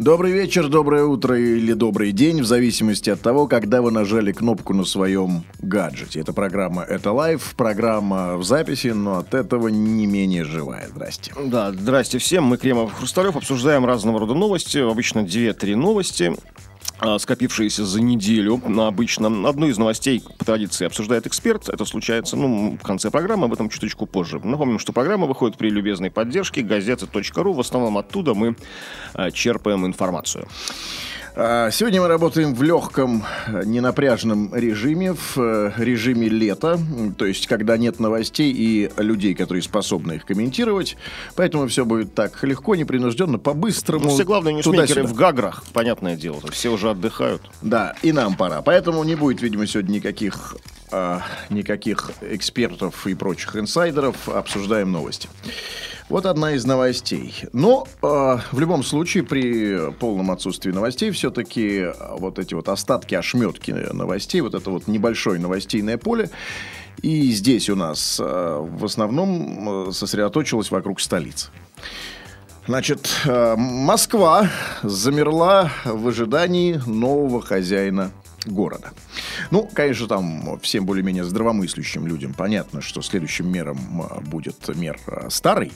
Добрый вечер, доброе утро или добрый день, в зависимости от того, когда вы нажали кнопку на своем гаджете. Это программа «Это live», программа в записи, но от этого не менее живая. Здрасте. Да, здрасте всем. Мы, Кремов Хрусталев, обсуждаем разного рода новости. Обычно 2-3 новости скопившиеся за неделю. Обычно одну из новостей по традиции обсуждает эксперт. Это случается ну, в конце программы, об этом чуточку позже. Напомним, что программа выходит при любезной поддержке газеты.ру. В основном оттуда мы а, черпаем информацию. А, Сегодня мы работаем в легком, ненапряжном режиме, в э, режиме лета, то есть когда нет новостей и людей, которые способны их комментировать. Поэтому все будет так легко, непринужденно, по-быстрому. Ну, все главные ньюсмейкеры туда-сюда. в Гаграх, понятное дело. Все уже отдыхают. Да, и нам пора. Поэтому не будет, видимо, сегодня никаких, а, никаких экспертов и прочих инсайдеров. Обсуждаем новости. Вот одна из новостей. Но а, в любом случае при полном отсутствии новостей все-таки вот эти вот остатки, ошметки новостей, вот это вот небольшое новостейное поле, и здесь у нас а, в основном а, сосредоточилось вокруг столицы. Значит, э, Москва замерла в ожидании нового хозяина города. Ну, конечно, там всем более-менее здравомыслящим людям понятно, что следующим мером э, будет мер э, старый.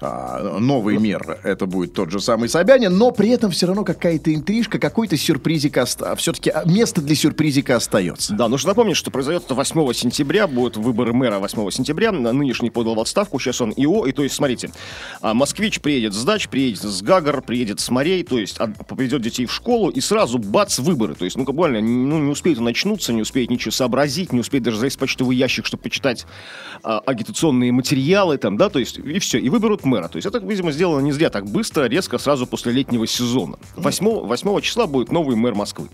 А, Новый мер это будет тот же самый Собянин, но при этом все равно какая-то интрижка, какой-то сюрпризик, оста... все-таки место для сюрпризика остается. Да, нужно напомнить, что произойдет это 8 сентября, будут выборы мэра 8 сентября. Нынешний подал в отставку, сейчас он ИО. И то есть, смотрите, а, москвич приедет с дач, приедет с Гагар, приедет с морей, то есть от- поведет детей в школу и сразу бац, выборы. То есть, ну, буквально, ну, не успеет он начнуться, не успеет ничего сообразить, не успеет даже залезть в почтовый ящик, чтобы почитать а, агитационные материалы там, да, то есть, и все, и выберут мэра. То есть, это, видимо, сделано не зря так быстро, резко, сразу после летнего сезона. 8, 8 числа будет новый мэр Москвы.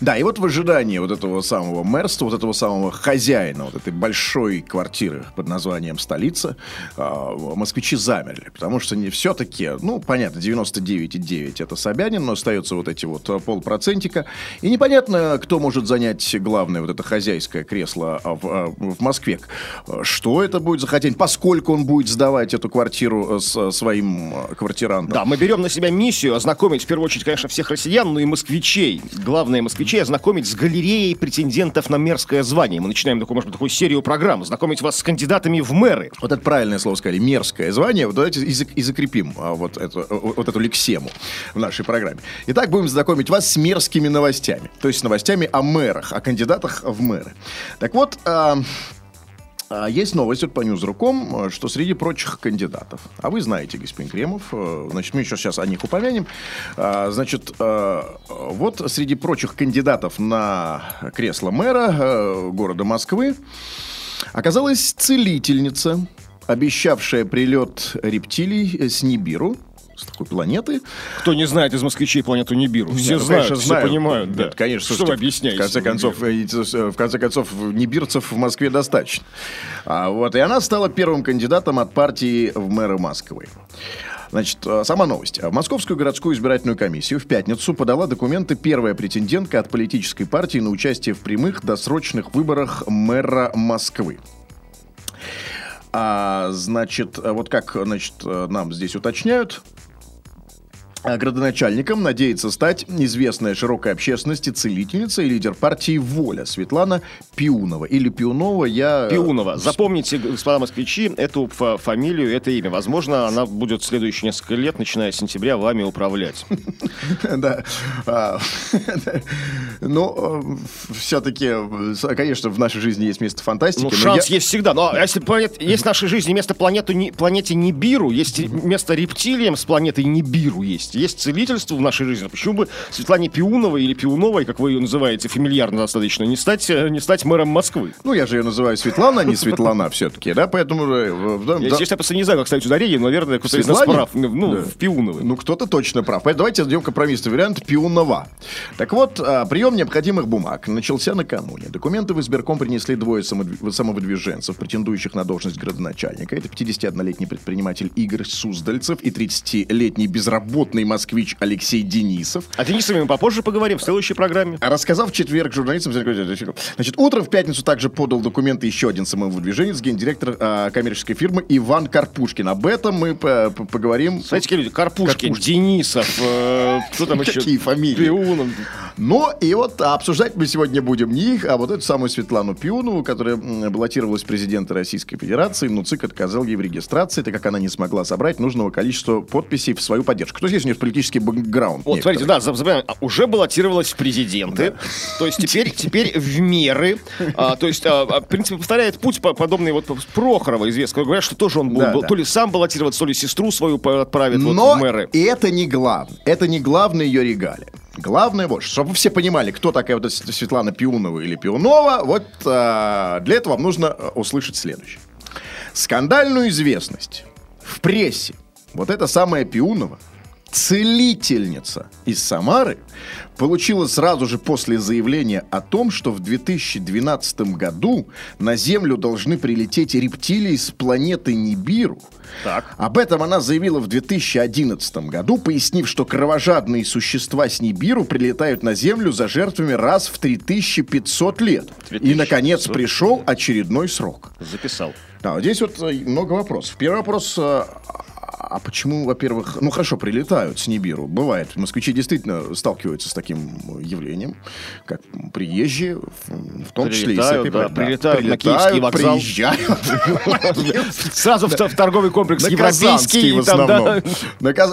Да, и вот в ожидании вот этого самого мэрства, вот этого самого хозяина вот этой большой квартиры под названием «Столица», а, москвичи замерли, потому что не все-таки, ну, понятно, 99,9 это Собянин, но остается вот эти вот а, полпроцентика, и непонятно, кто может занять главное вот это хозяйское кресло а, в, в Москве. Что это будет за хозяин, поскольку он будет сдавать эту квартиру э, с своим а, квартирантом. Да, мы берем на себя миссию ознакомить, в первую очередь, конечно, всех россиян, но и москвичей. Главное, москвичей ознакомить с галереей претендентов на мерзкое звание. Мы начинаем такую, может быть, такую серию программ, знакомить вас с кандидатами в мэры. Вот это правильное слово сказали, мерзкое звание. Вот давайте и, и закрепим а, вот, эту, вот эту лексему в нашей программе. Итак, будем знакомить вас с мерзкими новостями. То есть с новостями о мэрах, о кандидатах в мэры. Так вот, а, есть новость вот по Ньюзруком, э, что среди прочих кандидатов, а вы знаете, господин Кремов, э, значит, мы еще сейчас о них упомянем, А, значит, э, вот среди прочих кандидатов на кресло мэра города Москвы оказалась целительница, обещавшая прилет рептилий с Нибиру, с такой планеты. Кто не знает из москвичей планету Нибиру? Все Нет, знают, конечно, все знаю. понимают. Да. Нет, конечно. Что вы слушайте, объясняете? В конце концов, э, э, в конце концов, нибирцев в Москве достаточно. А, вот, и она стала первым кандидатом от партии в мэры Москвы. Значит, э, сама новость. В Московскую городскую избирательную комиссию в пятницу подала документы первая претендентка от политической партии на участие в прямых досрочных выборах мэра Москвы. А, значит, вот как значит, нам здесь уточняют, Градоначальником надеется стать известная широкой общественности целительница и лидер партии «Воля» Светлана Пиунова. Или Пиунова я... Пиунова. Запомните, господа москвичи, эту фа- фамилию, это имя. Возможно, она будет следующие несколько лет, начиная с сентября, вами управлять. Да. А, Ну, все-таки, конечно, в нашей жизни есть место фантастики. Ну, шанс есть всегда. Но если планет- есть в нашей жизни место планете Нибиру, есть место рептилиям с планетой Нибиру есть. Есть. Есть целительство в нашей жизни. Почему бы Светлане Пиуновой или Пиуновой, как вы ее называете, фамильярно достаточно, не стать, э, не стать мэром Москвы? Ну, я же ее называю Светлана, а не Светлана все-таки, да, поэтому... э, Я, честно, просто не знаю, как ставить ударение, но, наверное, кто-то из нас прав. Ну, Да. в Пиуновой. Ну, кто-то точно прав. Поэтому давайте сделаем компромиссный вариант Пиунова. Так вот, а, прием необходимых бумаг начался накануне. Документы в избирком принесли двое самовыдвиженцев, претендующих на должность градоначальника. Это 51-летний предприниматель Игорь Суздальцев и 30-летний безработный москвич Алексей Денисов. А Денисовым мы попозже поговорим в следующей программе. Рассказав в четверг журналистам, значит, утром в пятницу также подал документы еще один самовыдвиженец, гендиректор а, коммерческой фирмы Иван Карпушкин. Об этом мы по- по- поговорим. Знаете, какие люди? Карпушкин, Карпушкин. Денисов, э, кто там еще? Какие фамилии? Пиунов. Но и вот обсуждать мы сегодня будем не их, а вот эту самую Светлану Пионову, которая баллотировалась в президенты Российской Федерации, но ЦИК отказал ей в регистрации, так как она не смогла собрать нужного количества подписей в свою поддержку. То есть здесь у политический бэкграунд. Вот, некоторый. смотрите, да, а, уже баллотировалась в президенты, то есть теперь, теперь в меры, а, то есть, а, а, в принципе, повторяет путь по- подобный вот Прохорова, известного, говорят, что тоже он был, Да, был да. то ли сам баллотироваться, то ли сестру свою отправит вот Но в мэры. и это не главное. Это не главное ее регалия. Главное вот, чтобы все понимали, кто такая вот Светлана Пиунова или Пиунова, вот а, для этого вам нужно а, услышать следующее. Скандальную известность в прессе вот эта самая Пиунова, целительница из Самары, получила сразу же после заявления о том, что в 2012 году на Землю должны прилететь рептилии с планеты Нибиру. Так. Об этом она заявила в 2011 году, пояснив, что кровожадные существа с Нибиру прилетают на Землю за жертвами раз в 3500 лет. И, 3500. наконец, пришел очередной срок. Записал. Да, вот здесь вот э, много вопросов. Первый вопрос, э, а почему, во-первых, ну хорошо, прилетают с Нибиру, бывает. Москвичи действительно сталкиваются с таким явлением, как приезжие, в, в том числе и Прилетают, да, да, прилетают на Киевский вокзал. приезжают. Сразу в, торговый комплекс европейский. В основном.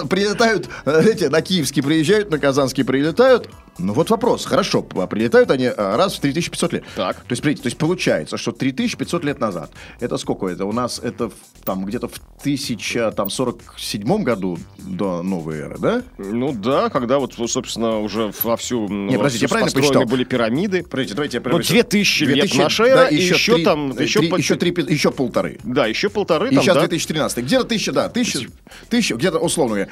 Прилетают, эти, на Киевский приезжают, на Казанский прилетают. Ну вот вопрос, хорошо, прилетают они э, раз в 3500 лет. Так. То есть, смотрите, то есть получается, что 3500 лет назад, это сколько это? У нас это там где-то в 1047 году до новой эры, да? Ну да, когда вот, собственно, уже вовсю Не, подождите, я правильно посчитал? были пирамиды. Подождите, давайте я Ну, прервусь. 2000 лет 2000, наша эра, и еще три- там- э, еще три- по- еще три пи- еще полторы. Да, еще полторы И там, сейчас да. 2013. Где-то тысяча, да, тысяча, тысяча, где-то условно говоря.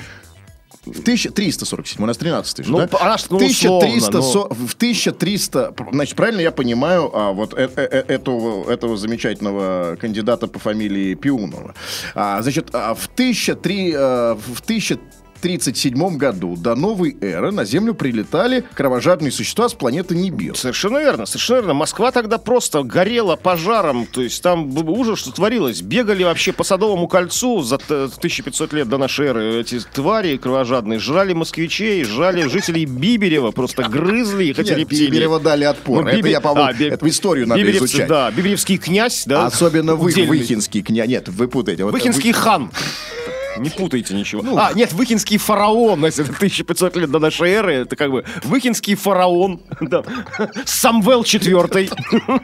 В 1347, у нас 13 ну, да? Она, ну, 1300, условно, но... Ну. В 1300, значит, правильно я понимаю а, вот э, э -э этого, этого замечательного кандидата по фамилии Пиунова. А, значит, а в, 1300, э, в 1300 1937 году до новой эры на Землю прилетали кровожадные существа с планеты Нибир. Совершенно верно, совершенно верно. Москва тогда просто горела пожаром, то есть там ужас, что творилось. Бегали вообще по Садовому кольцу за 1500 лет до нашей эры эти твари кровожадные, жрали москвичей, жрали жителей Биберева, просто грызли их эти рептилии. Биберева дали отпор, ну, это я, по-моему, а, историю надо Биберевцы, изучать. Да, биберевский князь, да. Особенно вы, Вихинский князь, нет, вы путаете. Вихинский хан. Не путайте ничего. Ну, а, нет, Выхинский фараон, если это 1500 лет до нашей эры, это как бы Выхинский фараон, да. Самвел IV.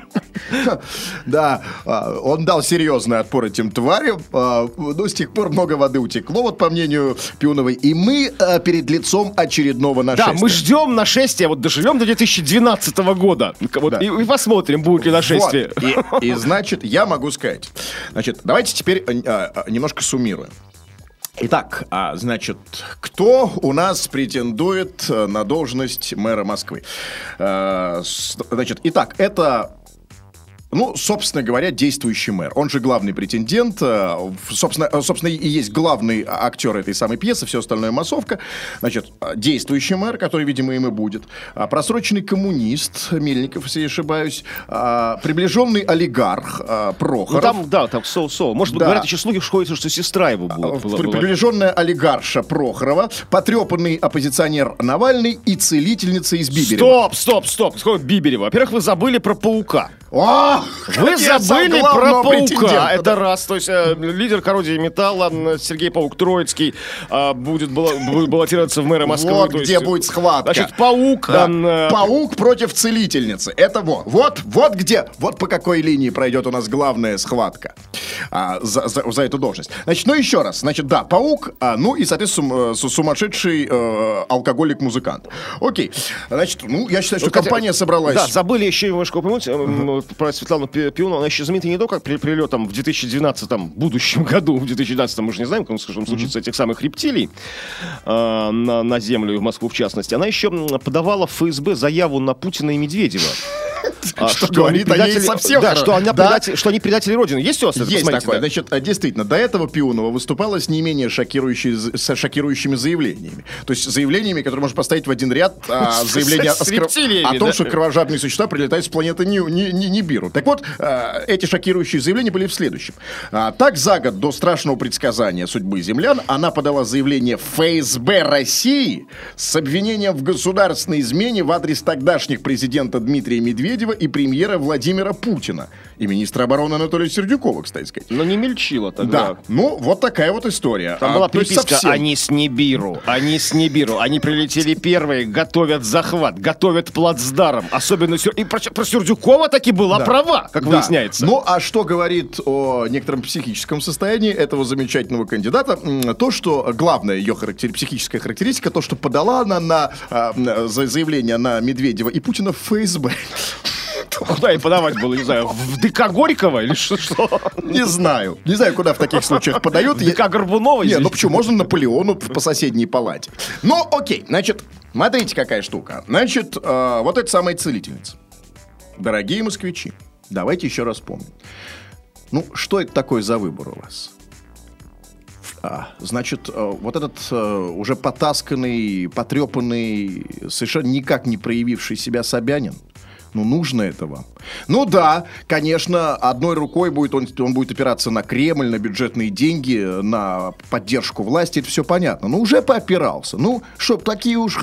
Да, а, он дал серьезный отпор этим тварям. а, Но с тех пор много воды утекло, вот по мнению Пионовой. И мы а, перед лицом очередного Да, нашествия. мы ждем нашествия, вот доживем до 2012 года. Вот, Да. и, и посмотрим, будет ли нашествие. Вот. И, и, значит, я могу сказать. Значит, давайте теперь немножко суммируем. Итак, а, значит, кто у нас претендует э, на должность мэра Москвы? С- Значит, итак, это ну, собственно говоря, действующий мэр. Он же главный претендент. э, Собственно, э, собственно, и есть главный актер этой самой пьесы, все остальное массовка. Значит, действующий мэр, который, видимо, им и будет. А, Просроченный коммунист, Мельников, если я ошибаюсь. А, Приближенный олигарх а, Ну, Прохоров. там, да, там соу-соу. Может быть, Да. говорят еще слухи, что ходит, что сестра его. А, была- при- была. Приближенная олигарша Прохорова, потрепанный оппозиционер Навальный и целительница из Биберева. Стоп, стоп, стоп. Сколько Биберева? Во-первых, вы забыли про паука. О, Вы наконец-то забыли про паука. Это раз. То есть э, лидер коррозии металла Сергей Паук Троицкий э, будет будет баллотироваться в мэра Москвы. Вот То есть, где будет схватка. Значит, паук. Да. он, э, Паук против целительницы. Это вот, вот, вот где, вот по какой линии пройдет у нас главная схватка а, за, за- за эту должность. Значит, ну еще раз. Значит, да, паук, а, ну и, соответственно, сум- э, су- сумасшедший э, алкоголик-музыкант. Окей. Значит, ну, я считаю, что хотя- компания собралась. Да, забыли еще немножко упомянуть про Светлану Пи- Пионову. Она еще знаменита не только при прилетом в 2012 будущем году, в 2012 мы же не знаем, как скажем, случится этих самых рептилий э, на, на Землю и в Москву в частности. Она еще подавала в ФСБ заяву на Путина и Медведева. А, Что говорит о ней предатели- совсем Да, что, она Да. предатель- что они предатели Родины. Есть у вас это? Есть Посмотрите, такое. да. Значит, а, действительно, до этого Пионова выступала с не менее шокирующей, со шокирующими заявлениями. То есть заявлениями, которые можно поставить в один ряд, а, С- заявления с о, рептилиями, о том, да? что кровожадные существа прилетают с планеты Ни- Нибиру. Так вот, а, эти шокирующие заявления были в следующем. А, Так, за год до страшного предсказания судьбы землян, она подала заявление ФСБ России с обвинением в государственной измене в адрес тогдашних президента Дмитрия Медведева и премьера Владимира Путина. И министра обороны Анатолия Сердюкова, кстати сказать. Но не мельчила тогда. Да, ну вот такая вот история. Там А, была приписка совсем. «Они с Нибиру», «Они с Нибиру». Они прилетели первые, готовят захват, готовят плацдарм. Особенно... Сюр- И про, про Сердюкова таки была Да. права, как Да. выясняется. Ну, а что говорит о некотором психическом состоянии этого замечательного кандидата? То, что главная ее характери- психическая характеристика, то, что подала она на а, за- заявление на Медведева и Путина в ФСБ. Куда и подавать было, не знаю, в ДК Горького или что? Не знаю. Не знаю, куда в таких случаях подают. В ДК Горбунова? Не, ну почему? Можно Наполеону по соседней палате. Ну, окей, значит, смотрите, какая штука. Значит, э, вот эта самая целительница. Дорогие москвичи, давайте еще раз помним. Ну, что это такое за выбор у вас? А, значит, э, вот этот э, уже потасканный, потрепанный, совершенно никак не проявивший себя Собянин, ну, нужно это вам. Ну да, конечно, одной рукой будет он, он будет опираться на Кремль, на бюджетные деньги, на поддержку власти, это все понятно. Но уже поопирался. Ну, чтоб такие уж...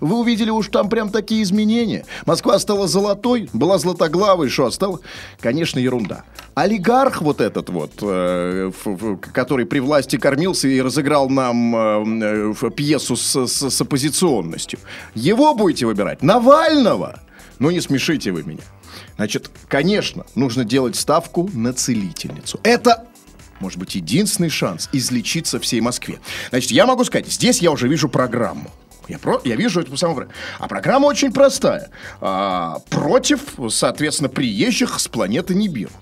Вы увидели уж там прям такие изменения. Москва стала золотой, была златоглавой, что стала... Конечно, ерунда. Олигарх вот этот вот, э, ф- ф- который при власти кормился и разыграл нам э, э, пьесу с, с- с оппозиционностью, его будете выбирать? Навального? Ну, не смешите вы меня. Значит, конечно, нужно делать ставку на целительницу. Это может быть, единственный шанс излечиться всей Москве. Значит, я могу сказать, здесь я уже вижу программу. Я, про, я вижу эту самую. А программа очень простая. А, против, соответственно, приезжих с планеты Нибиру.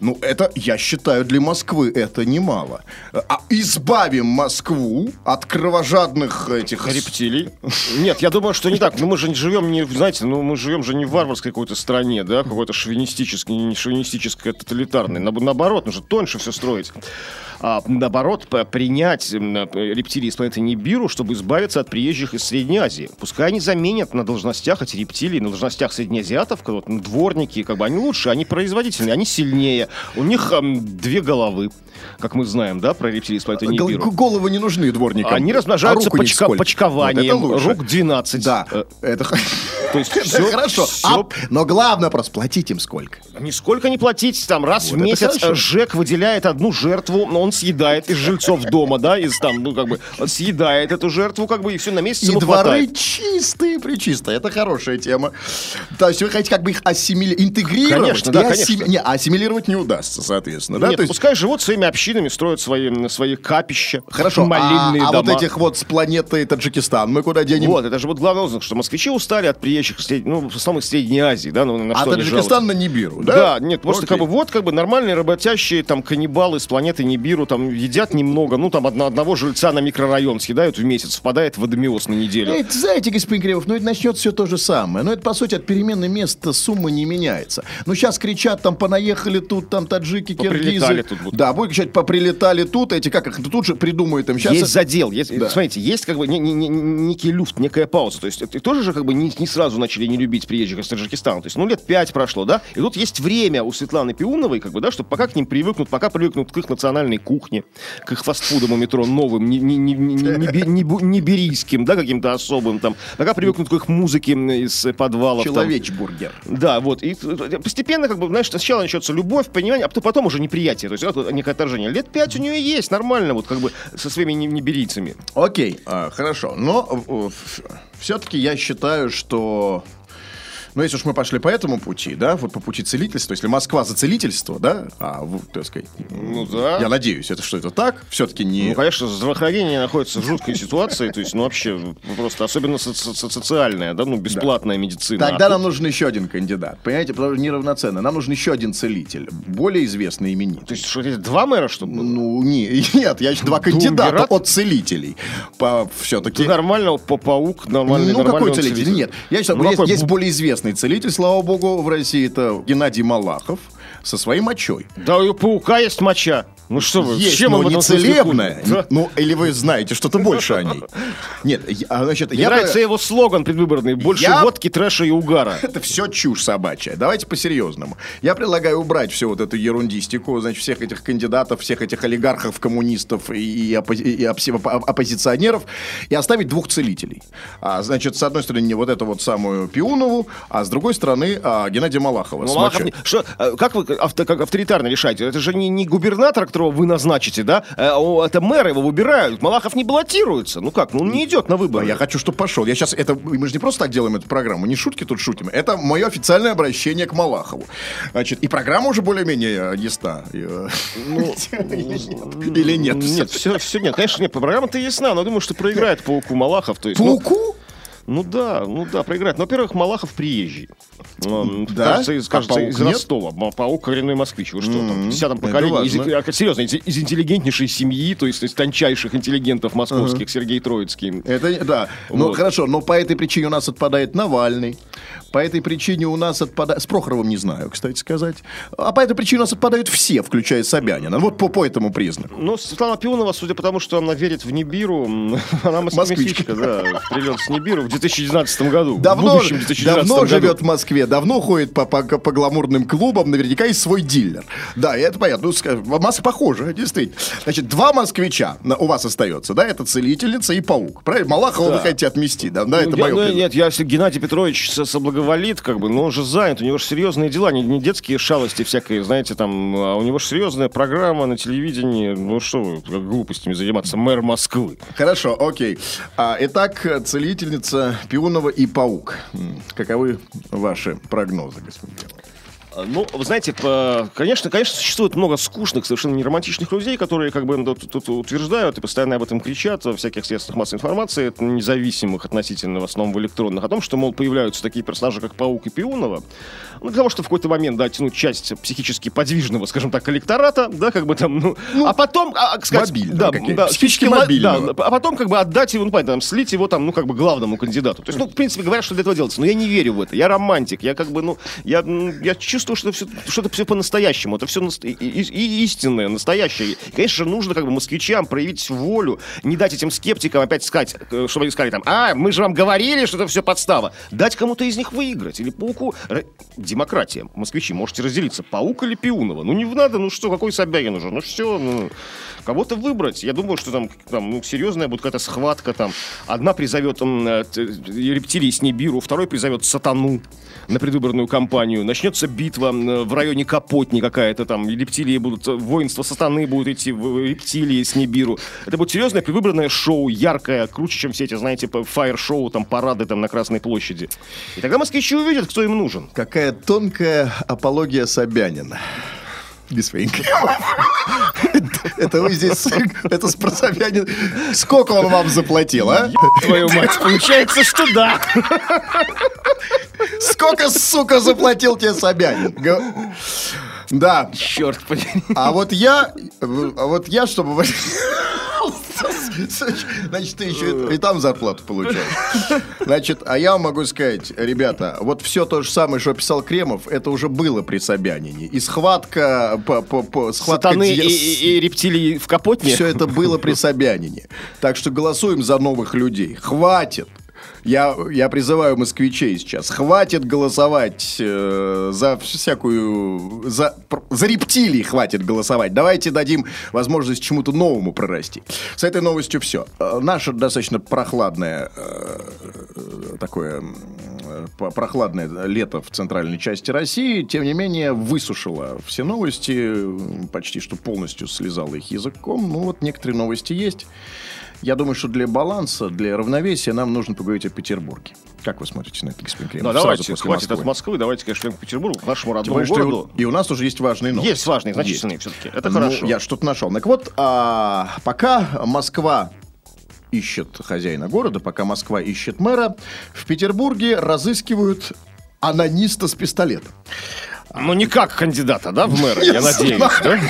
Ну, это, я считаю, для Москвы это немало. А избавим Москву от кровожадных этих... Рептилий? Нет, я думаю, что не так. Ну, мы же не живем не, знаете, ну, мы живем же не в варварской какой-то стране, да, какой-то шовинистической, не шовинистической, тоталитарной. Наб- Наоборот, нужно тоньше все строить. А, наоборот, принять э, рептилии из планеты Нибиру, чтобы избавиться от приезжих из Средней Азии. Пускай они заменят на должностях эти рептилии, на должностях среднеазиатов, вот, дворники, как бы они лучше, они производительнее, они сильнее. У них м, две головы, как мы знаем, да, про рептилии из планеты Гол- Нибиру. Головы не нужны дворникам. Они А размножаются руку почка- почкованием, Вот это лучше. рук 12. Да, Э, это, То есть всё- хорошо. всё- А, но главное просто, платить им сколько? Нисколько не платить, там раз Вот в месяц э, ЖЭК выделяет одну жертву, но он съедает из жильцов дома, да, из там, ну, как бы, съедает эту жертву, как бы, и все на месяц И дворы хватает. чистые, причистые. Это хорошая тема. То есть вы хотите как бы их ассимилировать, интегрировать? Конечно, да, и ассими- конечно. Не, ассимилировать не удастся, соответственно. да? Нет, То есть- пускай живут своими общинами, строят свои, свои капища, Хорошо, а, молильные а вот дома. этих вот с планеты Таджикистан мы куда денем? Вот, это же вот главный лозунг, что москвичи устали от приезжих, ну, из Средней Азии, да, ну, на а Таджикистан на Нибиру, да? Да, нет, просто Окей. как бы вот как бы нормальные работящие там каннибалы с планеты Нибиру там едят немного, ну там одно- одного жильца на микрорайон съедают в месяц, впадает в адомиоз на неделю. Эй, знаете, господин Кривов, ну это начнет все то же самое. Но это, по сути, от перемены места сумма не меняется. Ну, сейчас кричат, там, понаехали тут, там, таджики, Поприлетали киргизы. тут будут. Да, будет, значит, поприлетали тут, эти как их тут же придумают им сейчас. Есть задел. Есть, Да. Смотрите, есть как бы не- не- не- некий люфт, некая пауза. То есть это тоже же как бы не, не сразу начали не любить приезжих из Таджикистана. То есть, ну, лет пять прошло, да? И тут есть время у Светланы Пиуновой, как бы, да, чтобы пока к ним привыкнут, пока привыкнут к их национальной кухне, к их фастфудам у метро новым, не, не, не, не, не, би- не бу- не берийским, да, каким-то особым там, пока привыкнут к их музыке из подвалов. там. Человечбургер. Да, вот. И э, постепенно, как бы, знаешь, сначала начнется любовь, понимание, а потом- уже неприятие. То есть это некое отторжение. Лет пять у нее есть, нормально, вот как бы со своими не- неберийцами. Окей, а, хорошо. Но все-таки я считаю, что... Ну, если уж мы пошли по этому пути, да, вот по пути целительства, если Москва за целительство, да, а, так сказать, Ну да. я надеюсь, это что, это так? Все-таки не... Ну, конечно, здравоохранение находится в жуткой ситуации, то есть, ну, вообще, просто, особенно со- со- со- социальная, да, ну, бесплатная медицина. Тогда нам нужен еще один кандидат. Понимаете, потому что неравноценно. Нам нужен еще один целитель. Более известный именитый. То есть, что, эти два мэра, было? Ну, не, нет, я ищу два кандидата от целителей. По, все-таки... Нормально, по паук, нормальный, Ну, какой целитель? Нет. Я считаю, Ну, какой? есть более известный целитель, слава богу, в России. Это Геннадий Малахов со своей мочой. Да у паука есть моча. Ну что вы, Есть, чем но не целебная. хуй? Да. Ну, или вы знаете что-то больше о ней. Нет, я- а, значит, Мне я... нравится его слоган предвыборный. Больше Я- водки, трэша и угара. Это все чушь собачья. Давайте по-серьезному. Я предлагаю убрать всю вот эту ерундистику, значит, всех этих кандидатов, всех этих олигархов, коммунистов и, и оппо- и опси- оппо- оппозиционеров и оставить двух целителей. А, значит, с одной стороны, вот эту вот самую Пиунову, а с другой стороны, а, Геннадия Малахова. Ну, Малахов что, э, как вы авто- как авторитарно решаете? Это же не, не губернатор, которого вы назначите, да? Э, о, Это мэр, его выбирают. Малахов не баллотируется. Ну как, ну он не идет на А выборы. я хочу, чтобы пошел. Я сейчас это мы же не просто так делаем эту программу, не шутки тут шутим. Это мое официальное обращение к Малахову. Значит, и программа уже более-менее э, ясна. Э, Или нет? Нет, все, все нет. Конечно, нет, программа-то ясна, но думаю, что проиграет пауку Малахов. То есть, ну, Пауку? Ну да, ну да, проиграет. Но, во-первых, Малахов приезжий. Он, Да? Кажется, из, А кажется, паук из нет? Ростова. Ма- Паук коренной москвич. Вы что, там, в десятом это поколении. Из, важно. а, серьезно, из, из интеллигентнейшей семьи, то есть из тончайших интеллигентов московских, Сергей Троицкий. Это, да. Ну, Вот. хорошо, но по этой причине у нас отпадает Навальный. По этой причине у нас отпадает... С Прохоровым не знаю, кстати сказать. А по этой причине у нас отпадают все, включая Собянина. Вот по, по этому признаку. Ну, Светлана Пионова, судя по тому, что она верит в Нибиру, м, она москвичка, да, прилет с Нибиру в 2019 году. в Давно, будущем 2019 давно году. живет в Москве, давно ходит по, по, по гламурным клубам, наверняка есть свой дилер. Да, и это понятно. Ну, Москва похожа, действительно. Значит, два москвича у вас остается, да? Это целительница и паук. Правильно? Малахова Да. вы хотите отмести, да? Да, Ну, это я- мое ну, нет, я, если Геннадий Петрович со- соблаговолит, как бы, но он же занят, у него же серьезные дела, не, не детские шалости всякие, знаете, там, а у него же серьезная программа на телевидении, ну что вы, глупостями заниматься, мэр Москвы. Хорошо, окей. А, итак, целительница Пионова и паук. Каковы ваши прогнозы, господин Ну, вы знаете, по- конечно, конечно, существует много скучных, совершенно неромантичных людей, которые как бы ну, тут, тут утверждают и постоянно об этом кричат во всяких средствах массовой информации, независимых относительно в основном в электронных, о том, что, мол, появляются такие персонажи, как Паук и Пионова, ну, для того, чтобы в какой-то момент, да, тянуть часть психически подвижного, скажем так, электората, да, как бы там, ну, а потом, а, а, сказать, мобильного да, да, психически мо- мобильного. да, а потом как бы отдать его, ну, понятно, там, слить его там, ну, как бы главному кандидату. То есть, ну, в принципе, говорят, что для этого делается. Но я не верю в это. Я романтик. Я как бы, ну, я, м, я чувствую, что все, что это все по-настоящему. Это все и, и- истинное, настоящее. И, конечно же, нужно как бы москвичам проявить волю, не дать этим скептикам опять сказать, э, чтобы они сказали там, а, мы же вам говорили, что это все подстава. Дать кому-то из них выиграть. Или пауку. Демократия. Москвичи, можете разделиться. Паук или Пиунова. Ну, не надо, ну что, какой Собянин уже? Ну, все, ну, кого-то выбрать. Я думаю, что там, там ну, серьезная будет какая-то схватка там. Одна призовет э, т- рептилии с Нибиру, второй призовет сатану на предвыборную кампанию. Начнется битва м, в районе Капотни какая-то там. Рептилии будут, э, воинство сатаны будут идти в рептилии с Нибиру. Это будет серьезное предвыборное шоу, яркое, круче, чем все эти, знаете, фаер-шоу, там, парады там на Красной площади. И тогда москвичи увидят, кто им нужен. Какая тонкая апология Собянина. Кремов. Это вы здесь, это с про Собянин. Сколько он вам заплатил, а? Твою мать, получается, что да. Сколько, сука, заплатил тебе Собянин? Да. Черт подери. А вот я, а вот я, чтобы... Значит, ты еще и там зарплату получаешь. Значит, а я вам могу сказать, ребята, вот все то же самое, что писал Кремов, это уже было при Собянине. И схватка... По, по, по, схватка Сатаны ди- и, и- и рептилии в Капотне. Все это было при Собянине. Так что голосуем за новых людей. Хватит. Я, я призываю москвичей сейчас. Хватит голосовать э, за всякую... За, за рептилии хватит голосовать. Давайте дадим возможность чему-то новому прорасти. С этой новостью все. Наше достаточно прохладное э, э, такое э, прохладное лето в центральной части России, тем не менее, высушило все новости, почти что полностью слезало их языком. Ну, вот некоторые новости есть. Я думаю, что для баланса, для равновесия нам нужно поговорить о Петербурге. Как вы смотрите на господин Кремов? Да, Сразу давайте, хватит Москвы. от Москвы, давайте, конечно, к Петербургу, к нашему родному более, и городу. у- и у нас уже есть важные новости. Есть важные, значительные все-таки. Это Ну, хорошо. Я что-то нашел. Так вот, а, пока Москва ищет хозяина города, пока Москва ищет мэра, в Петербурге разыскивают анониста с пистолетом. Ну, не как кандидата, да, в мэра, я надеюсь, да?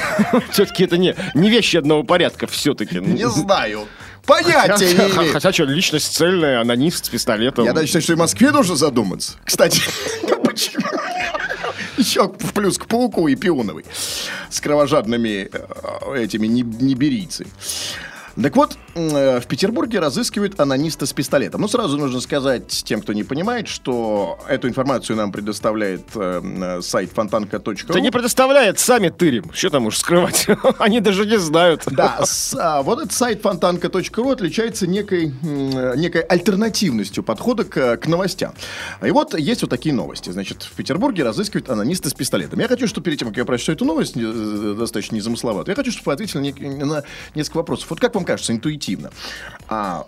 Все-таки это не, не вещи одного порядка, все-таки. Не знаю. Понятия не имею. Хотя что, личность цельная, анонист с пистолетом. Я даже считаю, что и Москве нужно задуматься. Кстати, почему? Еще в плюс к пауку и пионовый. С кровожадными э, этими не- ниберийцы. Так вот, э, в Петербурге разыскивают анониста с пистолетом. Ну, сразу нужно сказать тем, кто не понимает, что эту информацию нам предоставляет э, э, сайт фонтанка.ру. Да не предоставляет, сами тырим. Что там уж скрывать? Они даже не знают. Да, с- а, вот этот сайт фонтанка.ру отличается некой, э, некой альтернативностью подхода к, к новостям. И вот есть вот такие новости. Значит, в Петербурге разыскивают анониста с пистолетом. Я хочу, чтобы перед тем, как я прочитаю эту новость, достаточно незамысловатую, я хочу, чтобы вы ответили на несколько вопросов. Вот как вам кажется, интуитивно, а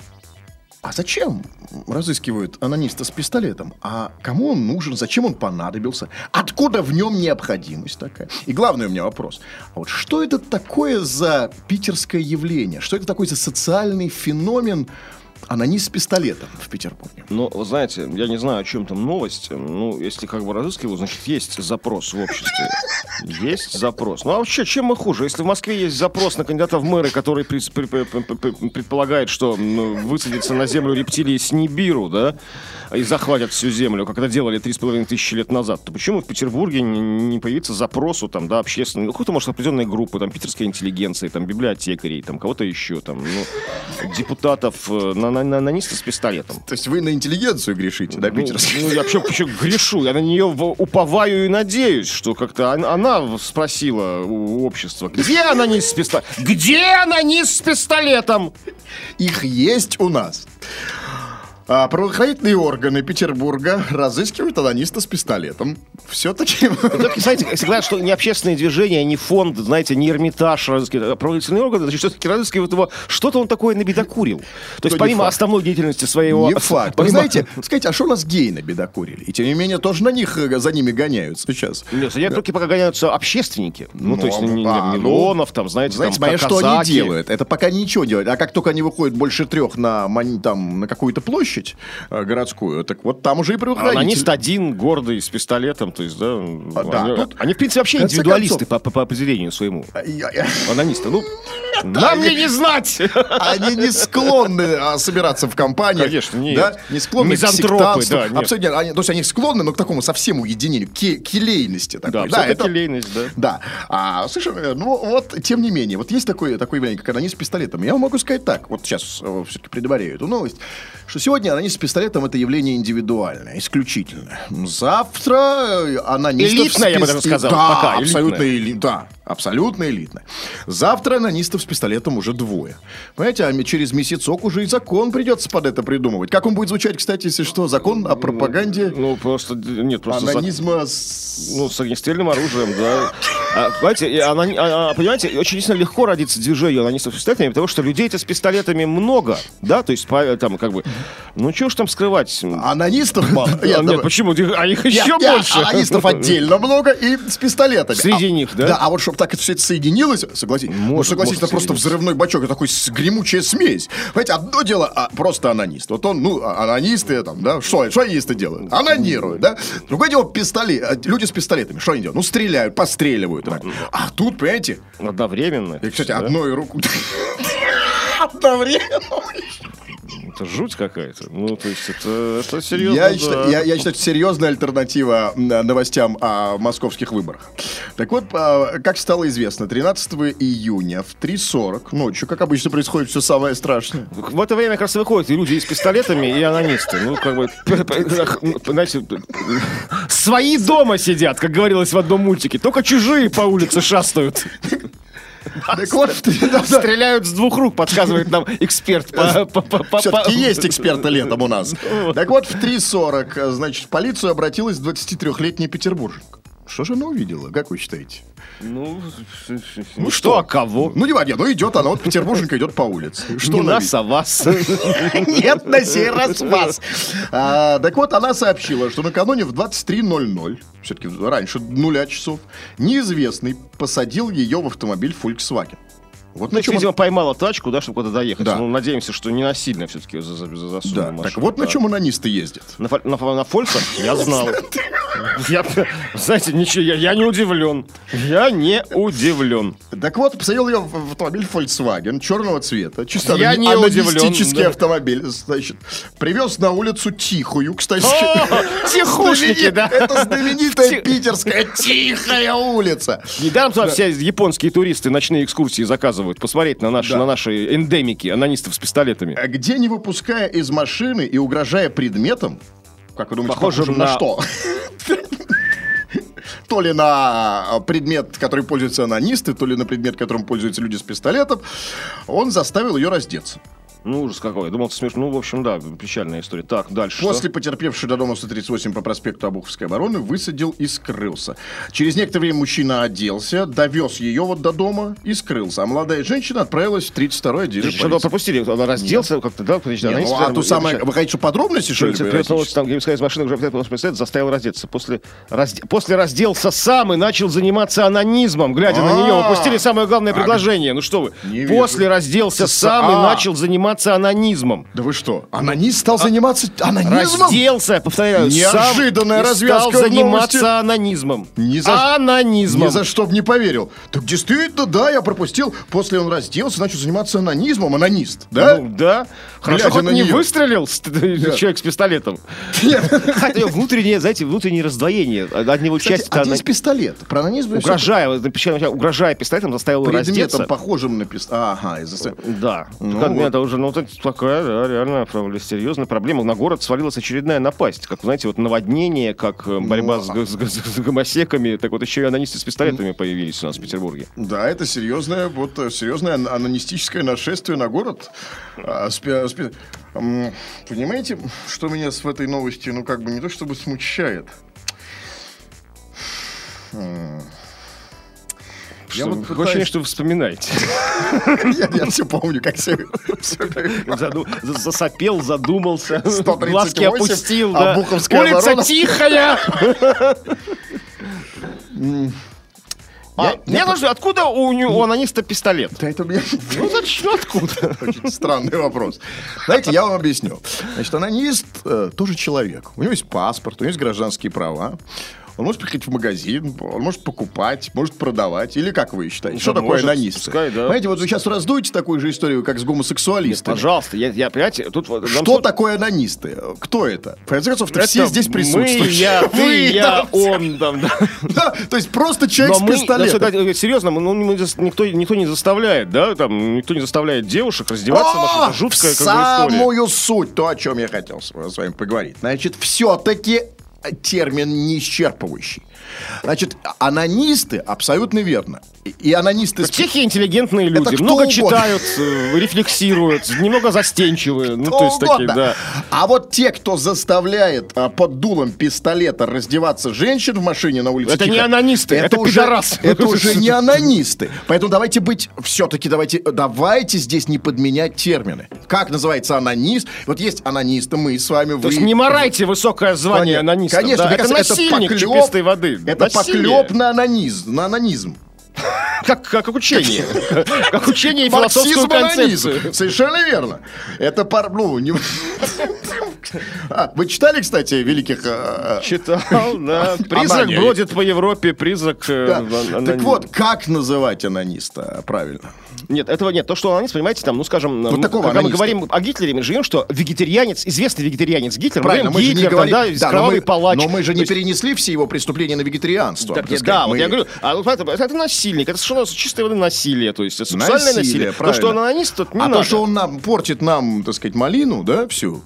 а зачем разыскивают анониста с пистолетом? А кому он нужен? Зачем он понадобился? Откуда в нем необходимость такая? И главный у меня вопрос. А вот что это такое за питерское явление? Что это такой за социальный феномен анонист с пистолетом в Петербурге? Ну, вы знаете, я не знаю, о чем там новость. Ну, если как бы разыскиваю, значит, есть запрос в обществе. Есть запрос. Ну, а вообще, чем мы хуже? Если в Москве есть запрос на кандидата в мэры, который пред- пре- пре- пре- пре- предполагает, что ну, высадится на землю рептилии с Нибиру, да, и захватят всю землю, как это делали 3,5 тысячи лет назад, то почему в Петербурге не, не появится запросу, там, да, общественной, ну, какой-то, может, определенной группы, там, питерской интеллигенции, там, библиотекарей, там, кого-то еще, там, ну, депутатов, э, на, на, на, анониста с пистолетом. То есть вы на интеллигенцию грешите, да, Ну, питерскую? ну, я вообще, вообще грешу, я на нее в- уповаю и надеюсь, что как-то он- она спросила у общества, где анонист с пистолетом? Где анонист с пистолетом? Их есть у нас. А правоохранительные органы Петербурга разыскивают анониста с пистолетом. Все-таки... Все-таки, знаете, говорят, что не общественные движения, не фонд, знаете, не Эрмитаж разыскивает, а правоохранительные органы, значит, все-таки разыскивают его, что-то он такое набедокурил. То есть не помимо факт. основной деятельности своего... Не факт. Вы помимо- знаете, скажите, а что у нас геи набедокурили? И тем не менее тоже на них э, за ними гоняются сейчас. Нет, я только пока гоняются общественники. Ну, то есть Ну, не, не а, ну, Милонов, там, знаете, Знаете, там, что они делают. Это пока ничего делают. А как только они выходят больше трех на, там, на какую-то площадь э, городскую, так вот там уже и А правоохранители. Анонист один, гордый, с пистолетом, то есть, да, А, да, они, тут- они, в принципе, вообще индивидуалисты концов- по, по- по определению своему. Я- Анонисты, ну, нам они- ли не знать? Они не склонны а, собираться в компании. Конечно, нет. Да? Не склонны Мизантропы, к да, нет. Абсолютно. Они- то есть они склонны, но к такому совсем уединению, к ке- келейности. Да, Такой. все-таки лейность, да. Да. А, слушай, э, ну вот, тем не менее, вот есть такое, такое явление, как анонист с пистолетом. Я могу сказать так, вот сейчас все-таки предваряю эту новость, что сегодня анонист с пистолетом это явление индивидуальное, исключительное. Завтра э, анонистов Элитное, с я бы даже сказал, Да, пока, абсолютно элитное. элитное. Да, абсолютно элитное. Завтра анонистов с пистолетом уже двое. Понимаете, а через месяцок уже и закон придется под это придумывать. Как он будет звучать, кстати, если что? Закон о пропаганде Ну, просто, нет, просто... анонизма с... Ну, с огнестрельным оружием, да. А, понимаете, и анони- а, понимаете, очень действительно легко родиться движение анонистов с пистолетами, потому что людей-то с пистолетами много, да, то есть, по- там, как бы, ну, что ж там скрывать? Анонистов мало. А, Нет, нет, почему? А их Нет, еще нет, больше. Анонистов отдельно много и с пистолетами. Среди А- них, да? Да, а вот чтобы так это все это соединилось, согласитесь, ну, Может, согласитесь, может это просто взрывной бачок, это такой гремучая смесь. Понимаете, одно дело а, просто анонист. Вот он, ну, анонисты там, да, что, что анонисты делают? Анонируют, да? Другое дело пистолет, а, люди с пистолетами, что они делают? Ну, стреляют, постреливают. Так. А тут, понимаете, Одновременно. и, кстати, да. одной рукой... Одновременно. Это жуть какая-то. Ну, то есть, это, это серьезно. Я, да. считаю, я, я считаю, это серьезная альтернатива м, новостям о московских выборах. Так вот, а, как стало известно, 13 июня в 3.40 ночью, как обычно, происходит все самое страшное. В это время как раз выходят и люди и с пистолетами, и анонисты. Ну, как бы, знаете, свои дома сидят, как говорилось в одном мультике. Только чужие по улице шастают. Так вот. Стреляют с двух рук, подсказывает нам эксперт. по- Все-таки есть эксперты летом у нас. Так вот, в 3.40, э, значит, в полицию обратилась 23-летняя петербурженка. Что же она увидела, как вы считаете? Ну, ну что, а кого? Ну, не важно, ну идет она, вот петербурженка идет по улице. Что Не нас, а вас. Нет, на сей раз вас. А, так вот, она сообщила, что накануне в 23.00, все-таки раньше нуля часов, неизвестный посадил ее в автомобиль Volkswagen. Вот Ну, на чем он- видимо, поймала тачку, да, чтобы куда-то доехать. Да. Ну, надеемся, что не насильно все-таки за, за, за засунули Да, машину. так вот на Да. чем анонисты ездят. На, на, на фольцах? Я знал. Я, знаете, ничего, я, я не удивлен. Я не удивлен. Так вот, посадил ее в автомобиль Volkswagen черного цвета. Чисто Я не удивлен, да. автомобиль. Значит, привез на улицу Тихую, кстати. О, тихушники, да. Это знаменитая питерская Тихая улица. Недаром туда все японские туристы ночные экскурсии заказывают. Посмотреть на наши, Да. на наши эндемики, анонистов с пистолетами. А Где не выпуская из машины и угрожая предметом, как вы думаете, Похоже похоже на на- что? То ли на предмет, который пользуются анонисты, то ли на предмет, которым пользуются люди с пистолетом, он заставил ее раздеться. Ну, ужас какой. Я думал, это смешно. Ну, в общем, да, печальная история. Так, дальше. После потерпевший до дома 138 по проспекту Обуховской обороны высадил и скрылся. Через некоторое время мужчина оделся, довез ее вот до дома и скрылся. А молодая женщина отправилась в 32-й отделение Что-то пропустили. Он разделся как-то, да? Подожди, Не, анонисты, ну, а я- самое, вы хотите, что подробности, что ли? Что, вот там, из машины уже пистолет заставил раздеться. После, разде- после разделся сам и начал заниматься анонизмом. Глядя на нее, А. упустили самое главное предложение. Ну что вы? Не вижу. После разделся сам и а. начал заниматься анонизмом. Да вы что, анонист стал заниматься анонизмом? Разделся, повторяю, Неожиданная сам и развязка стал заниматься новости. анонизмом. Ни за- Анонизмом. Ни за что бы не поверил. Так действительно, да, я пропустил. После он разделся, начал заниматься анонизмом. Анонист, да? Ну, да. Хорошо, Глядя хоть не неё. выстрелил с- человек с пистолетом. Хотя внутреннее, знаете, внутреннее раздвоение. От него часть один из пистолет. Про анонизм угрожая, угрожая пистолетом, заставил его предметом, раздеться. похожим на пистолет. Ага, из-за... Да. Ну вот. Это уже, ну, вот это такая, да, реально, правда, серьезная проблема. На город свалилась очередная напасть. Как, знаете, вот наводнение, как э, борьба Ну, с, с г- с гомосеками. Так вот еще и анонисты с пистолетами появились у нас в Петербурге. Да, это серьезное, вот э, серьезное ан- анонистическое нашествие на город. А, спи- спи- Понимаете, что меня с в этой новости, ну, как бы не то чтобы смущает. Я вот такое ощущение, пытаюсь- что вы вспоминаете. Я, все помню, как все, Засопел, задумался, 138, глазки опустил. Обуховская Улица тихая! А, Я- мне нужно, откуда у, него- у анониста пистолет? Да это у меня Ну, зачем, откуда? очень странный вопрос. Знаете, я вам объясню. Значит, анонист э, тоже человек. У него есть паспорт, у него есть гражданские права. Он может приходить в магазин, он может покупать, может продавать. Или как вы считаете? Что Да такое может, анонисты? пускай, да. Понимаете, вот вы сейчас раздуете такую же историю, как с гомосексуалистами. Пожалуйста, я, я, понимаете, тут... Что тут- такое анонисты? Кто это? В конце концов, Это все здесь Мы, присутствуют. я, ты, я, он там, да. да, то есть просто человек Но с мы, пистолетом. серьезно, мы- ну, мы никто, никто не заставляет, да, там, никто не заставляет девушек раздеваться, Маша, О, это жуткая в как бы, история. самую суть, то, о чем я хотел с вами поговорить. Значит, все-таки термин не исчерпывающий. Значит, анонисты, абсолютно верно. И- анонисты... Тихие, интеллигентные люди, кто много угодно. читают, э, рефлексируют, немного застенчивые, ну, кто то есть такие, угодно. да. А вот те, кто заставляет а, под дулом пистолета раздеваться женщин в машине на улице Это не Тихо, анонисты, это уже, пидорасы. Это уже не анонисты. Поэтому давайте быть, все-таки давайте, давайте здесь не подменять термины. Как называется анонист? Вот есть анонисты, мы с вами, вы... То есть не морайте восокое звание Конечно, анониста. Конечно, да, это кажется, насильник поклёп- чистой воды. Это Насилие. поклеп на анонизм, на анонизм. Как, как учение. Как учение и философскую концепцию. Совершенно верно. Это пар... Ну, не... Вы читали, кстати, великих... э, Читал, да. Призрак бродит по Европе, призрак... э, Так вот, как называть анониста правильно? Нет, этого нет. То, что анонист, понимаете, там, ну, скажем, Вот такого когда мы говорим о Гитлере, мы живем, что вегетарианец, известный вегетарианец Гитлер, Правильно, мы мы же не Гитлер, говорим... да, Да, но кровавый мы, палач. но мы же не есть- перенесли все его преступления на вегетарианство. Сказать. да, вот я говорю, а, вот это, это насильник, это совершенно чистой воды насилие, то есть это сексуальное Насилие, насилие. То, что он анонист, тут не а надо. то, что он нам портит нам, так сказать, малину, да, всю.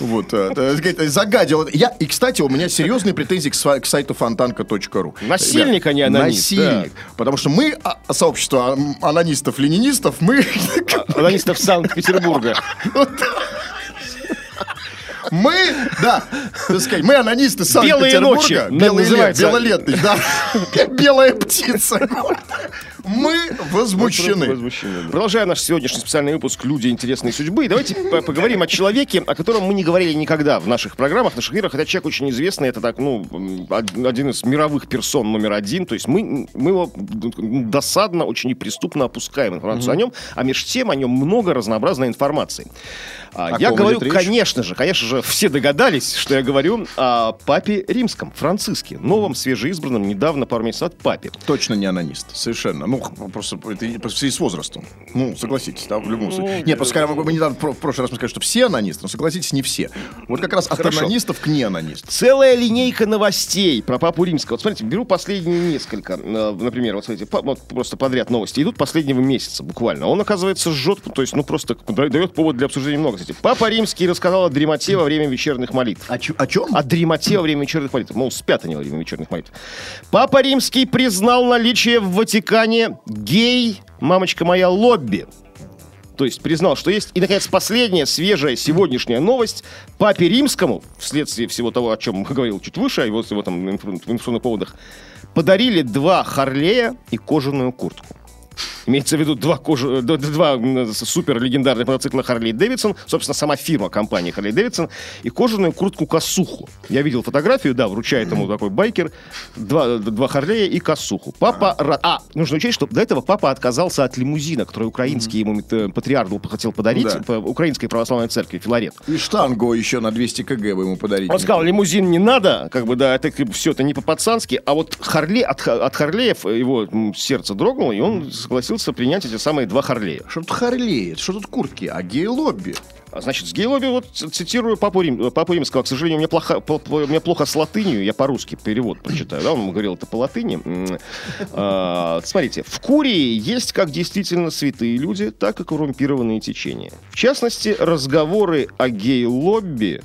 Вот, э, загадил. Я, и, кстати, у меня серьезные претензии к, к сайту фонтанка.ру. Насильник, а не анонист, Насильник. Потому что мы, а, сообщество ан- анонистов-ленинистов, мы, Анонистов Санкт-Петербурга. мы, да, так сказать, мы анонисты Белые Санкт-Петербурга. ночи, нам Белый лет, называется. белолетный, да. Белая птица. Мы возмущены. Возмущены, да. Продолжаем наш сегодняшний специальный выпуск «Люди интересной судьбы». Давайте по- поговорим о человеке, о котором мы не говорили никогда в наших программах, в наших эфирах. Это человек очень известный, это так, ну, один из мировых персон номер один. То есть мы, мы его досадно, очень неприступно опускаем информацию о нем, а между тем о нем много разнообразной информации. А, О я говорю, конечно же, конечно же, все догадались, что я говорю о папе римском, Франциске, новом, свежеизбранном, недавно, пару месяцев назад, папе. Точно не анонист, совершенно. Ну, х- просто это в связи с возрастом. Ну, согласитесь, да, в любом случае. Нет, просто когда мы, мы недавно, в прошлый раз мы сказали, что все анонисты, но согласитесь, не все. Вот как раз от Хорошо. анонистов к неанонистам. Целая линейка новостей про папу римского. Вот смотрите, беру последние несколько. э, Например, вот смотрите, вот просто подряд новости идут последнего месяца буквально. Он, оказывается, жжет, то есть, ну, просто да- дает повод для обсуждения много. Кстати, папа римский рассказал о дремоте во время вечерних молитв. О, о чем? О дремоте во время вечерних молитв. Мол, спят они во время вечерних молитв. Папа Римский признал наличие в Ватикане гей, мамочка моя, лобби. То есть признал, что есть. И, наконец, последняя, свежая, сегодняшняя новость. Папе Римскому, вследствие всего того, о чем говорил чуть выше, о его, его там инфо- информационных поводах, подарили два Харлея и кожаную куртку. Имеется в виду два, д- д- два супер легендарных мотоцикла Харли Дэвидсон, собственно, сама фирма компании Харли Дэвидсон, и кожаную куртку косуху. Я видел фотографию, да, вручает ему такой байкер, два, д- два Харлея и косуху. Папа... ра- А, нужно учесть, что до этого папа отказался от лимузина, который украинский ему э, патриарх был- хотел подарить, Да. по Украинской православной церкви, Филарет. И штангу еще на 200 кг вы ему подарить. Он сказал, лимузин не надо, как бы, да, это все это не по-пацански, а вот Харли, от, от Харлеев его сердце дрогнуло, и он согласился принять эти самые два Харлея. Что тут Харлей, что тут куртки, а гей-лобби? А, Значит, с гей-лобби, вот цитирую папу, Рим, э, папу Римского, к сожалению, у меня, плохо, у меня плохо с латынью, я по-русски перевод прочитаю, да, он говорил это по латыни. М, а, смотрите, в Курии есть как действительно святые люди, так и коррумпированные течения. В частности, разговоры о гей-лобби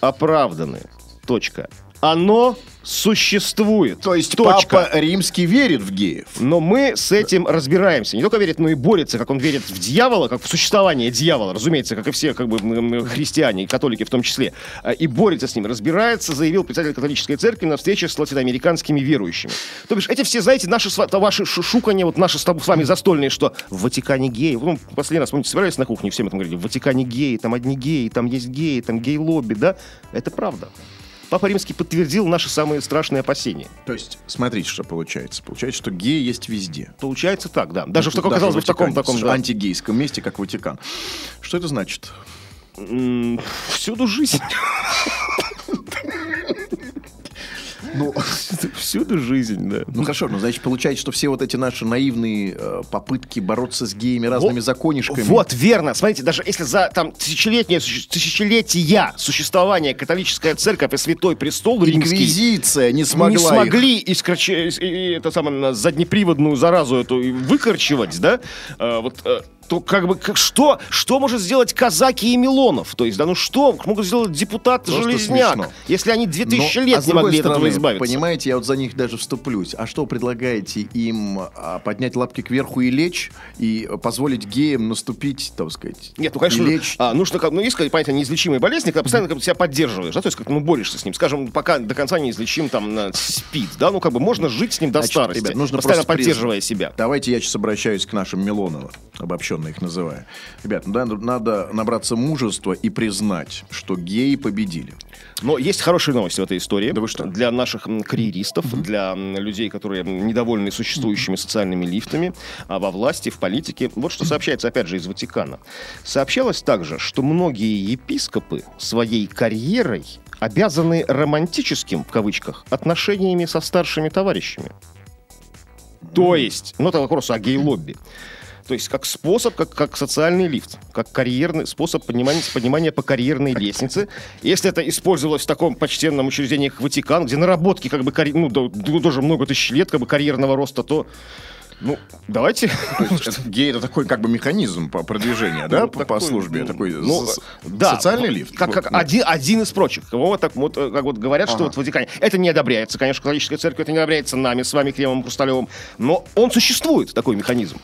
оправданы. Точка. Оно существует. То есть Точка. папа римский верит в геев. Но мы с этим разбираемся. Не только верит, но и борется, как он верит в дьявола, как в существование дьявола, разумеется, как и все как бы, христиане, и католики в том числе. А, И борется с ним. Разбирается, заявил председатель католической церкви на встрече с латиноамериканскими верующими. То бишь, эти все, знаете, наши, ваши шу- шуканья, вот наши с вами застольные, что в Ватикане геи. Ну, последний раз, помните, собирались на кухне, всем этом говорили, в Ватикане геи, там одни геи, там есть геи, там гей-лобби, да? Это правда. Папа Римский подтвердил наши самые страшные опасения. То есть, смотрите, что получается. Получается, что геи есть везде. Получается так, да. Даже в таком, Даже казалось бы, в таком, таком, да. антигейском месте, как Ватикан. Что это значит? Всюду жизнь. Ну, Всюду жизнь, да. ну хорошо, ну значит получается, что все вот эти наши наивные э, попытки бороться с геями разными Вот- законишками. Вот, верно. Смотрите, даже если за там тысячелетнее, суще- тысячелетия существования католическая церковь и святой престол римский Инквизиция не смогла не их- смогли искроче- и- и- это самое, заднеприводную заразу эту выкорчевать, да, э, вот, э, то как бы как, что, что может сделать казаки и Милонов? То есть, да, ну что могут сделать депутат Просто Железняк, смешно. если они 2000 Но, лет а не могли от этого стороны, избавиться? Понимаете, я вот за них даже вступлюсь. А что предлагаете им а, поднять лапки кверху и лечь, и позволить геям наступить, так сказать, Нет, ну, конечно, лечь? а, нужно, ну, есть, понятие, неизлечимой болезни, когда постоянно как бы, себя поддерживаешь, да, то есть как ну, борешься с ним. Скажем, пока до конца не излечим там на СПИД, да, ну, как бы можно жить с ним до Значит, старости, ребят, нужно постоянно поддерживая себя. Давайте я сейчас обращаюсь к нашим Милоновым, обобщенным. Утрированно их называю. Ребят, ну, надо, надо набраться мужества и признать, что геи победили. Но есть хорошие новости в этой истории. Да вы что? Для наших карьеристов, для м, людей, которые недовольны существующими социальными лифтами а во власти, в политике. Вот что сообщается, опять же, из Ватикана. Сообщалось также, что многие епископы своей карьерой обязаны романтическим, в кавычках, отношениями со старшими товарищами. То есть, ну это вопрос о гей-лобби. То есть как способ, как, как социальный лифт, как карьерный способ поднимания, поднимания по карьерной лестнице. Если это использовалось в таком почтенном учреждении, как Ватикан, где наработки как бы карь... ну, тоже много тысяч лет как бы карьерного роста, то ну, давайте. Гей это такой как бы механизм по продвижения, да, Ну, по, по службе, ну, такой ну, да, социальный лифт. Как, один, из прочих. Вот так вот, как вот говорят, что вот в Ватикане. Это не одобряется, конечно, католическая церковь, это не одобряется нами, с вами, Кремом Хрусталевым. Но он существует, такой механизм.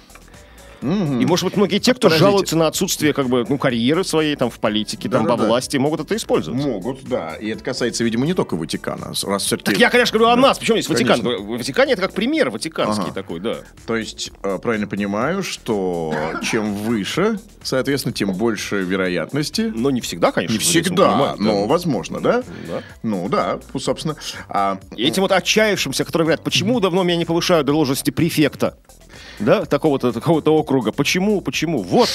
И, может быть, многие те, кто Подождите. жалуются на отсутствие как бы, ну, карьеры своей там в политике, там, во Да-да-да. власти, могут это использовать. Могут, да. И это касается, видимо, не только Ватикана. Раз все-таки... Так я, конечно, говорю о нас. Причем есть Ватикан? Ватикане это как пример ватиканский Ага. такой, да. То есть, э, правильно понимаю, что чем выше, соответственно, тем больше вероятности. Но не всегда, конечно. Не здесь всегда, да. но возможно, да? Да. Ну да, ну, собственно. А, И этим вот отчаявшимся, которые говорят, почему давно меня не повышают до должности префекта? Да, такого-то такого-то округа. Почему? Почему? Вот,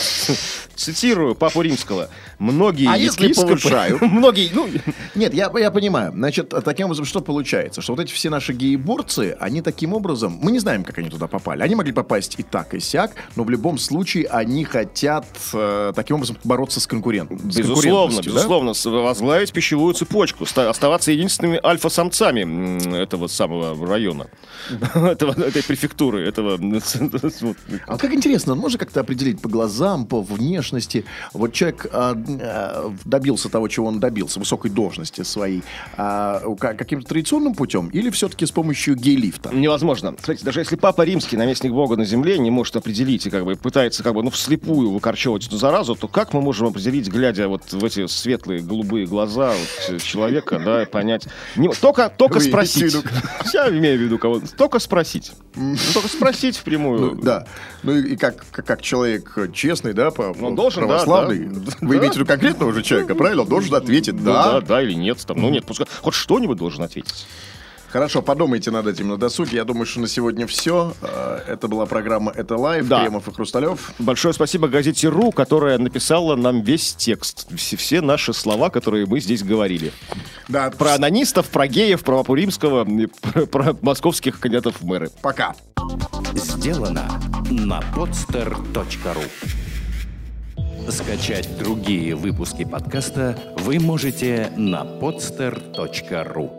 цитирую Папу Римского. Многие А если повышают? Многие, ну, Нет, я, я понимаю. Значит, таким образом, что получается? Что вот эти все наши гееборцы, они таким образом... Мы не знаем, как они туда попали. Они могли попасть и так, и сяк, но в любом случае они хотят э, таким образом бороться с конкурентом. безусловно, да? безусловно, с- возглавить пищевую цепочку, ста- оставаться единственными альфа-самцами этого самого района, этого, этой префектуры, этого... А как интересно, можно как-то определить по глазам, по внешности? Вот человек а, а, добился того, чего он добился, высокой должности своей, а, ка- каким-то традиционным путем или все-таки с помощью гей-лифта? Невозможно. Смотрите, даже если Папа Римский, наместник Бога на земле, не может определить и как бы пытается как бы, ну, вслепую выкорчевывать эту заразу, то как мы можем определить, глядя вот в эти светлые голубые глаза вот, человека, да, понять? Не- только только Вы спросить. в Я имею в виду кого Только спросить. Только спросить впрямую. Ну, да. Ну и, как, как, как человек честный, да, по, Ну, должен, да, православный, да. вы Да. имеете в виду конкретного уже человека, правильно? Он должен ответить Ну, да, да. да или нет. Там, ну нет, пускай хоть что-нибудь должен ответить. Хорошо, подумайте над этим на досуге. Я думаю, что на сегодня все. Это была программа «Это live». Да. Кремов и Хрусталев. Большое спасибо газете РУ, которая написала нам весь текст, все, все наши слова, которые мы здесь говорили. Да, Про анонистов, про геев, про Папу Римского, и про, про московских кандидатов в мэры. пока. Сделано на podster.ru Скачать другие выпуски подкаста вы можете на podster.ru